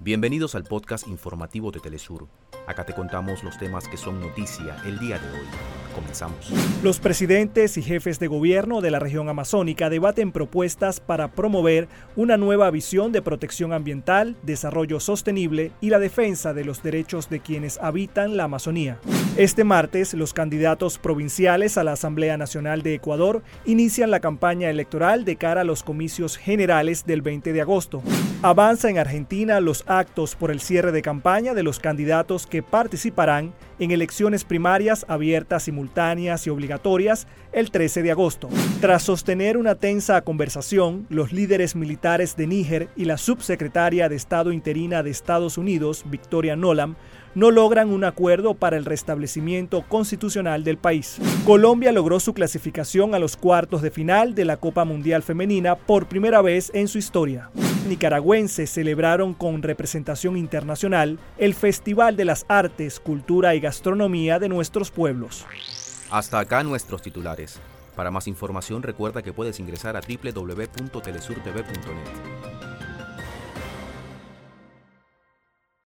Bienvenidos al podcast informativo de Telesur. Acá te contamos los temas que son noticia el día de hoy. Comenzamos. Los presidentes y jefes de gobierno de la región amazónica debaten propuestas para promover una nueva visión de protección ambiental, desarrollo sostenible y la defensa de los derechos de quienes habitan la Amazonía. Este martes, los candidatos provinciales a la Asamblea Nacional de Ecuador inician la campaña electoral de cara a los comicios generales del 20 de agosto. Avanza en Argentina los actos por el cierre de campaña de los candidatos que participarán en elecciones primarias abiertas, simultáneas y obligatorias el 13 de agosto. Tras sostener una tensa conversación, los líderes militares de Níger y la subsecretaria de Estado interina de Estados Unidos, Victoria Nolan, no logran un acuerdo para el restablecimiento constitucional del país. Colombia logró su clasificación a los cuartos de final de la Copa Mundial Femenina por primera vez en su historia. Nicaragüenses celebraron con representación internacional el Festival de las Artes, Cultura y Gastronomía de nuestros pueblos. Hasta acá nuestros titulares. Para más información recuerda que puedes ingresar a www.telesurtv.net.